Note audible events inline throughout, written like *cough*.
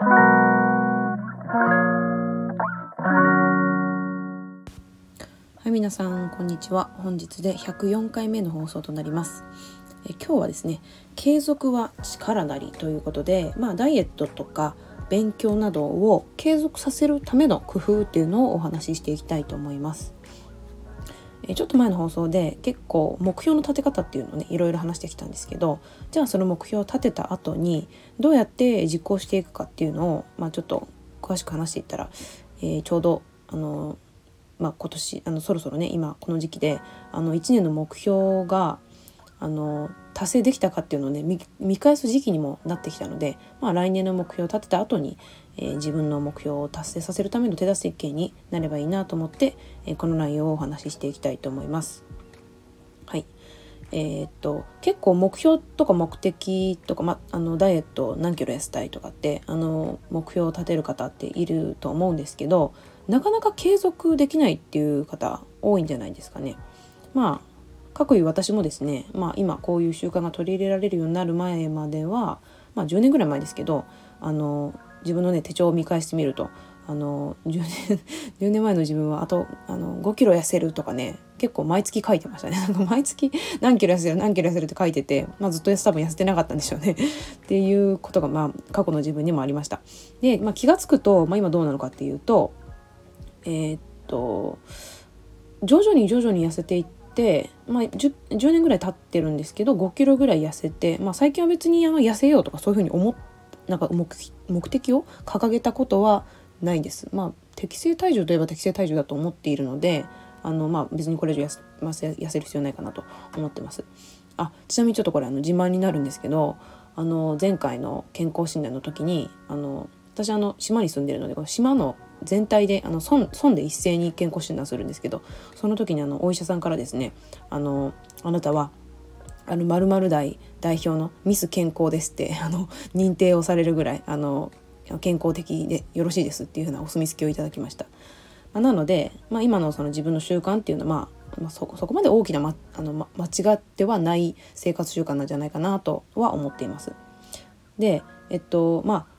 はい皆さんこんにちは。本日で104回目の放送となります。え今日はですね継続は力なりということでまあダイエットとか勉強などを継続させるための工夫っていうのをお話ししていきたいと思います。ちょっと前の放送で結構目標の立て方っていうのをねいろいろ話してきたんですけどじゃあその目標を立てた後にどうやって実行していくかっていうのを、まあ、ちょっと詳しく話していったら、えー、ちょうどあの、まあ、今年あのそろそろね今この時期であの1年の目標があの達成できたかっていうのをね見返す時期にもなってきたので、まあ、来年の目標を立てた後に、えー、自分の目標を達成させるための手助けになればいいなと思って、えー、この内容をお話ししていきたいと思います。はいえー、っと結構目標とか目的とか、ま、あのダイエット何キロ痩せたいとかってあの目標を立てる方っていると思うんですけどなかなか継続できないっていう方多いんじゃないですかね。まあかくいう私もですね、まあ、今こういう習慣が取り入れられるようになる前までは、まあ、10年ぐらい前ですけどあの自分のね手帳を見返してみるとあの10年 ,10 年前の自分はあとあの5キロ痩せるとかね結構毎月書いてましたね。*laughs* なんか毎月何キロ痩せる何キロ痩せるって書いてて、まあ、ずっと多分痩せてなかったんでしょうね。*laughs* っていうことが、まあ、過去の自分にもありました。で、まあ、気が付くと、まあ、今どうなのかっていうとえー、っと徐々に徐々に痩せていって、まあ10、10, 年ぐらい経ってるんですけど5キロぐらい痩せて、まあ、最近は別にあの痩せようとかそういうふうに思なんか目的を掲げたことはないです。まあ、適正体重といえば適正体重だと思っているのであの、まあ、別にこれ以上痩せ,、痩せる必要ないかなと思ってます。あちなみにちょっとこれあの自慢になるんですけどあの前回の健康診断の時にあの私あの島に住んでるのでこの島の全体であの村村で一斉に健康診断するんですけどその時にあのお医者さんからですねあのあなたはあの〇〇代代表のミス健康ですって *laughs* あの認定をされるぐらいあの健康的でよろしいですっていうふうなお墨付きをいただきました。まあ、なので、まあ、今のその自分の習慣っていうのは、まあ、まあ、そこまで大きな、ま、あの、間違ってはない生活習慣なんじゃないかなとは思っています。でえっとまあ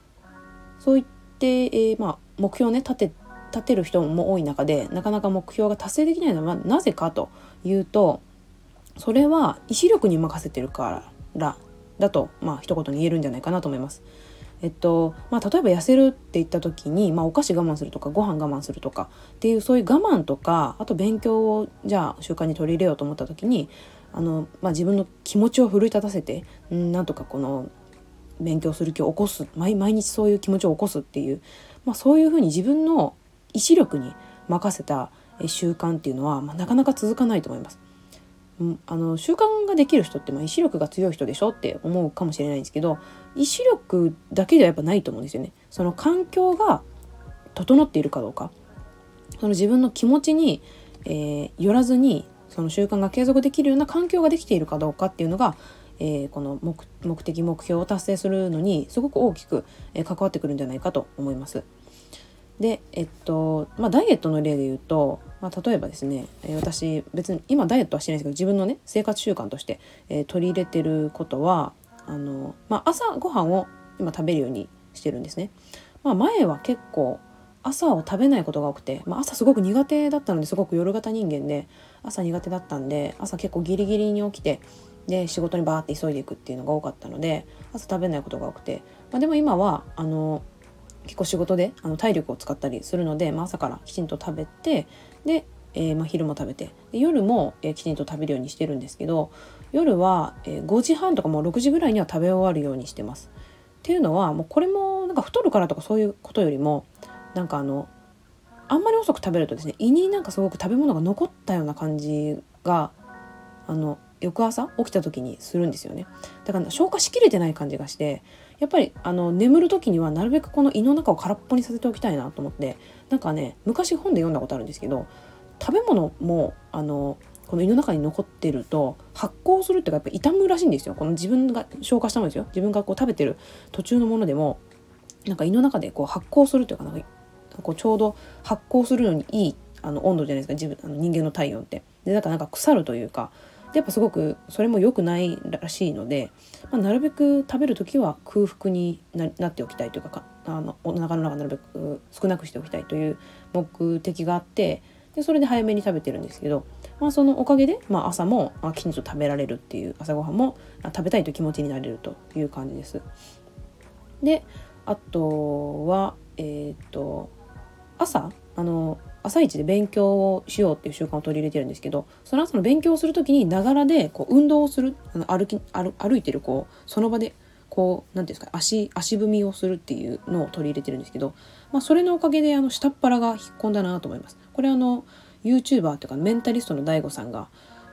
そういって、えー、まあ目標をね立て立てる人も多い中でなかなか目標が達成できないのはなぜかというとそれは意志力に任せてるからだとまあ一言に言えるんじゃないかなと思います。えっとまあ、例えば痩せるって言った時に、まあ、お菓子我慢するとかご飯我慢するとかっていうそういう我慢とかあと勉強をじゃあ習慣に取り入れようと思った時にあの、まあ、自分の気持ちを奮い立たせてんなんとかこの勉強する気を起こす毎日そういう気持ちを起こすっていうまあ、そういうふうに自分の意志力に任せた習慣っていうのは、まあ、なかなか続かないと思います。あの習慣ができる人ってまあ意志力が強い人でしょって思うかもしれないんですけど意志力だけではやっぱないと思うんですよね。その環境が整っているかどうかその自分の気持ちに、えー、よらずにその習慣が継続できるような環境ができているかどうかっていうのが、えー、この目的目標を達成するのにすごく大きく、え関わってくるんじゃないかと思います。でえっとまあダイエットの例で言うと、まあ、例えばですね、え私別に今ダイエットはしてないんですけど自分のね生活習慣として、え、取り入れてることはあの、まあ、朝ごはんを今食べるようにしてるんですね。まあ、前は結構朝を食べないことが多くて、まあ、朝すごく苦手だったのですごく夜型人間で朝苦手だったんで朝結構ギリギリに起きてで仕事にバーって急いでいくっていうのが多かったので朝食べないことが多くて、まあ、でも今はあの結構仕事であの体力を使ったりするので、まあ、朝からきちんと食べてで、えー、ま、昼も食べてで夜も、えー、きちんと食べるようにしてるんですけど夜は、え、5時半とかもう6時ぐらいには食べ終わるようにしてます。っていうのはもうこれもなんか太るからとかそういうことよりもなんかあのあんまり遅く食べるとですね胃になんかすごく食べ物が残ったような感じがあの翌朝起きた時にするんですよね。だから消化しきれてない感じがしてやっぱりあの眠る時にはなるべくこの胃の中を空っぽにさせておきたいなと思ってなんかね昔本で読んだことあるんですけど食べ物もあのこの胃の中に残ってると発酵するっていうかやっぱ傷むらしいんですよ。この自分が消化したものですよ。自分がこう食べてる途中のものでもなんか胃の中でこう発酵するというかなんかこうちょうど発酵するのにいいあの温度じゃないですか。自分あの人間の体温って。でだからなんか腐るというかでやっぱすごくそれも良くないらしいので、まあ、なるべく食べる時は空腹になっておきたいというかあのお腹の中なるべく少なくしておきたいという目的があってでそれで早めに食べてるんですけど、まあ、そのおかげで、まあ、朝もきちんと食べられるっていう朝ごはんも食べたいという気持ちになれるという感じです。であとはえっ、と朝あの朝一で勉強をしようっていう習慣を取り入れてるんですけどその朝の勉強をする時にながらでこう運動をするあの歩き歩歩いてるこうその場でこう何ていうんですか足足踏みをするっていうのを取り入れてるんですけど、まあ、それのおかげであの下っ腹が引っ込んだなと思います。これあの YouTuber というかメンタリストの DAIGO さんが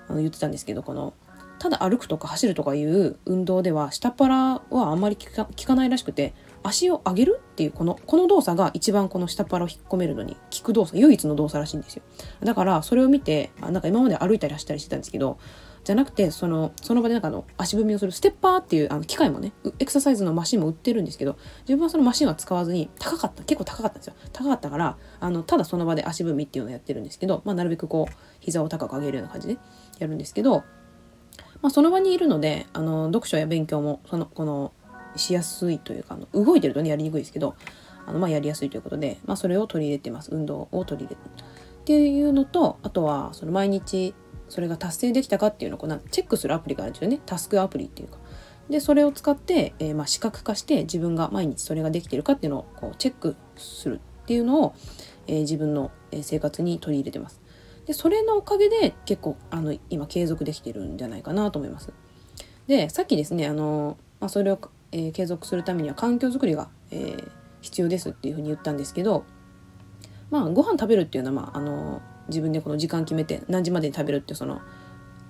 あの言ってたんですけどこのただ歩くとか走るとかいう運動では下っ腹はあんまり効か効かないらしくて足を上げるっていうこのこの動作が一番この下っ腹を引っ込めるのに効く動作唯一の動作らしいんですよ。だからそれを見てあなんか今まで歩いたり走ったりしてたんですけどじゃなくてそのその場でなんかの足踏みをするステッパーっていうあの機械もねエクササイズのマシンも売ってるんですけど自分はそのマシンは使わずに高かった結構高かったんですよ。高かったからあのただその場で足踏みっていうのをやってるんですけど、まあ、なるべくこう膝を高く上げるような感じでやるんですけど、まあ、その場にいるのであの読書や勉強もそのこのしやすいというかあの動いてるとねやりにくいですけどあのまあやりやすいということで、まあ、それを取り入れてます運動を取り入れるっていうのとあとはその毎日それが達成できたかっていうのをこうチェックするアプリがあるんですよねタスクアプリっていうか。でそれを使って、えー、まあ視覚化して自分が毎日それができてるかっていうのをこうチェックするっていうのを、えー、自分の生活に取り入れてます。でそれのおかげで結構あの今継続できてるんじゃないかなと思います。でさっきですねあの、まあ、それをえー、継続するためには環境づくりが、えー、必要ですっていうふうに言ったんですけどまあご飯食べるっていうのは、まあ、あの自分でこの時間決めて何時までに食べるっていうその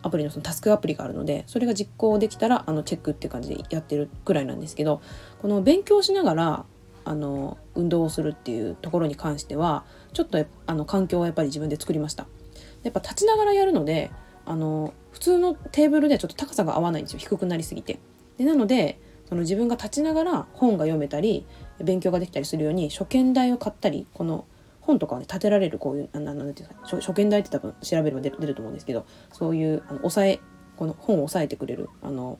アプリのそのタスクアプリがあるのでそれが実行できたらあのチェックって感じでやってるくらいなんですけどこの勉強しながらあの運動をするっていうところに関してはちょっとあの環境はやっぱり自分で作りました。やっぱ立ちながらやるのであの普通のテーブルではちょっと高さが合わないんですよ低くなりすぎて。でなのでその自分が立ちながら本が読めたり勉強ができたりするように書見台を買ったりこの本とかをね立てられるこういう何ていうんですか書見台って多分調べれば出ると思うんですけどそういうあの押さえこの本を押さえてくれるあの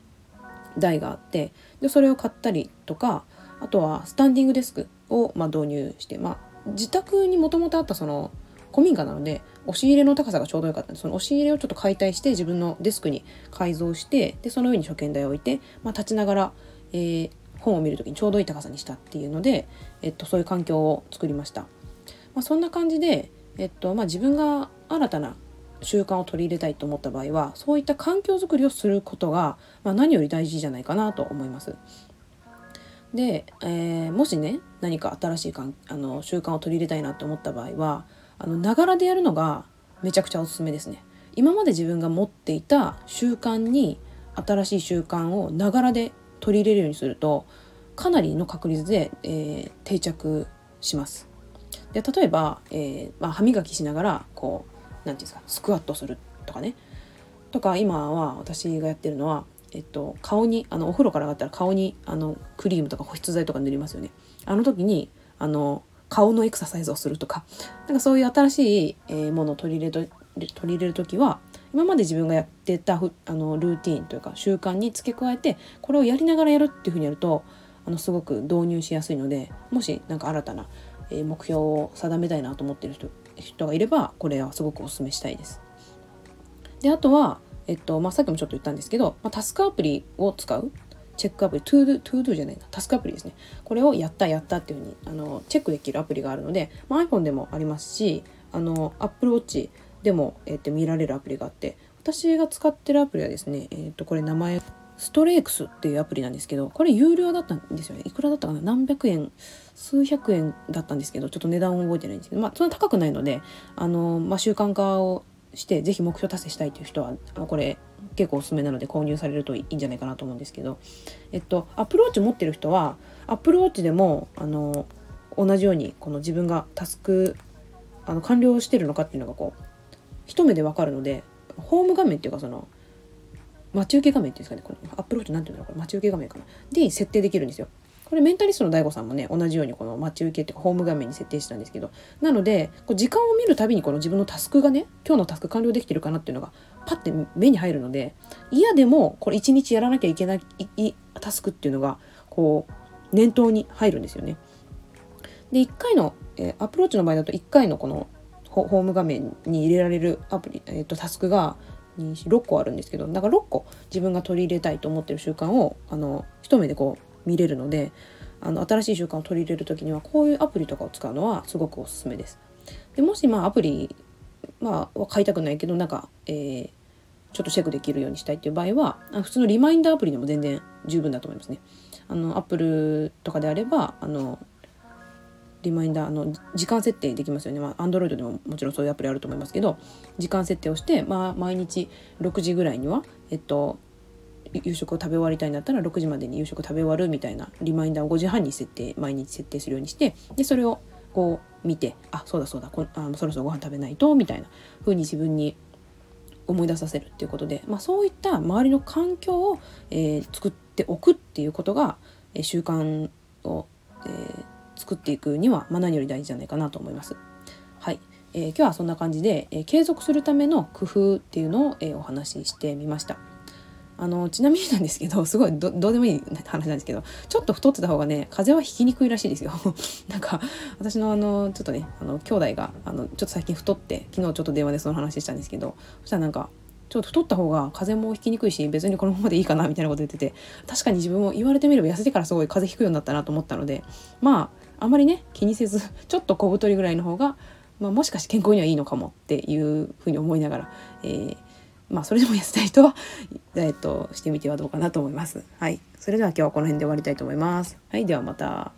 台があってでそれを買ったりとかあとはスタンディングデスクをま導入してまあ自宅にもともとあったその古民家なので押し入れの高さがちょうどよかったんでその押し入れをちょっと解体して自分のデスクに改造してでその上に書見台を置いて、まあ、立ちながらえー、本を見る時にちょうどいい高さにしたっていうので、えっと、そういう環境を作りました。まあ、そんな感じで、えっとまあ、自分が新たな習慣を取り入れたいと思った場合はそういった環境づくりをすることが、まあ、何より大事じゃないかなと思います。で、えー、もしね何か新しいかんあの習慣を取り入れたいなと思った場合はあのながらでやるのがめちゃくちゃおすすめですね。今まで自分が持っていた習慣に新しい習慣をながらで取り入れるようにするとかなりの確率で、えー、定着します。で例えば、えーまあ、歯磨きしながらこう何て言うんですかスクワットするとかねとか今は私がやってるのは、えっと、顔にあのお風呂から上がったら顔にあのクリームとか保湿剤とか塗りますよね。あの時にあの顔のエクササイズをするとかなんかそういう新しい、えー、ものを取り入れと取り入れる時は今まで自分がやってたあのルーティンというか習慣に付け加えてこれをやりながらやるっていうふうにやるとあのすごく導入しやすいのでもし何か新たな目標を定めたいなと思ってる人人がいればこれはすごくお勧めしたいです。であとは、えっとまあ、さっきもちょっと言ったんですけど、まあ、タスクアプリを使うチェックアプリ、 To Do、To Do じゃないな、タスクアプリですね。これをやったやったっていうふうにあのチェックできるアプリがあるので、まあ、iPhone でもありますし、あの Apple Watch でも、えー、と見られるアプリがあって私が使ってるアプリはですね、えー、とこれ名前 Streaks っていうアプリなんですけどこれ有料だったんですよね。いくらだったかな？何百円数百円だったんですけどちょっと値段を覚えてないんですけどまあそんな高くないのであの、まあ、習慣化をして是非目標達成したいという人はあこれ結構おすすめなので購入されるといいんじゃないかなと思うんですけどえっと Apple Watch 持ってる人は Apple Watch でもあの同じようにこの自分がタスクあの完了してるのかっていうのがこう一目でわかるのでホーム画面っていうかその待ち受け画面っていうんですかねこの Apple Watch なんていうのこれ待ち受け画面かなで設定できるんですよこれメンタリストの DAIGO さんもね同じようにこの待ち受けっていうかホーム画面に設定したんですけどなのでこう時間を見るたびにこの自分のタスクがね今日のタスク完了できてるかなっていうのがパッて目に入るので嫌でもこれ一日やらなきゃいけないタスクっていうのがこう念頭に入るんですよね。で1回の、えー、アプローチの場合だと1回のこのホーム画面に入れられるアプリ、えーと、タスクが6個あるんですけどだから6個自分が取り入れたいと思ってる習慣をあの一目でこう見れるのであの新しい習慣を取り入れる時にはこういうアプリとかを使うのはすごくおすすめです。でもしまあアプリ、まあ、買いたくないけどなんか、えー、ちょっとチェックできるようにしたいっていう場合は普通のリマインダーアプリでも全然十分だと思いますね。あのアップルとかであればあのリマインダーの時間設定できますよね。まあ、Android でももちろんそういうアプリあると思いますけど、時間設定をして、まあ、毎日6時ぐらいには、えっと、夕食を食べ終わりたいんだったら6時までに夕食食べ終わるみたいなリマインダーを5時半に設定毎日設定するようにしてでそれをこう見てあそうだそうだこあそろそろご飯食べないとみたいな風に自分に思い出させるっていうことで、まあ、そういった周りの環境を、えー、作っておくっていうことが、えー、習慣を、えー、作っていくには、まあ、何より大事じゃないかなと思います。はい、えー、今日はそんな感じで、えー、継続するための工夫っていうのを、えー、お話ししてみました。あのちなみになんですけど *laughs* すごいどうでもいい話なんですけどちょっと太ってた方がね風邪はひきにくいらしいですよ *laughs* なんか私のあのちょっとねあの兄弟があのちょっと最近太って昨日ちょっと電話でその話したんですけどそしたらなんかちょっと太った方が風邪もひきにくいし別にこのままでいいかなみたいなこと言ってて確かに自分も言われてみれば痩せてからすごい風邪ひくようになったなと思ったのでまああまりね気にせず *laughs* ちょっと小太りぐらいの方が、まあ、もしかして健康にはいいのかもっていうふうに思いながら、えー、まあそれでも痩せたい人は *laughs* ダイエットしてみてはどうかなと思います。はい。それでは今日はこの辺で終わりたいと思います。はい。ではまた。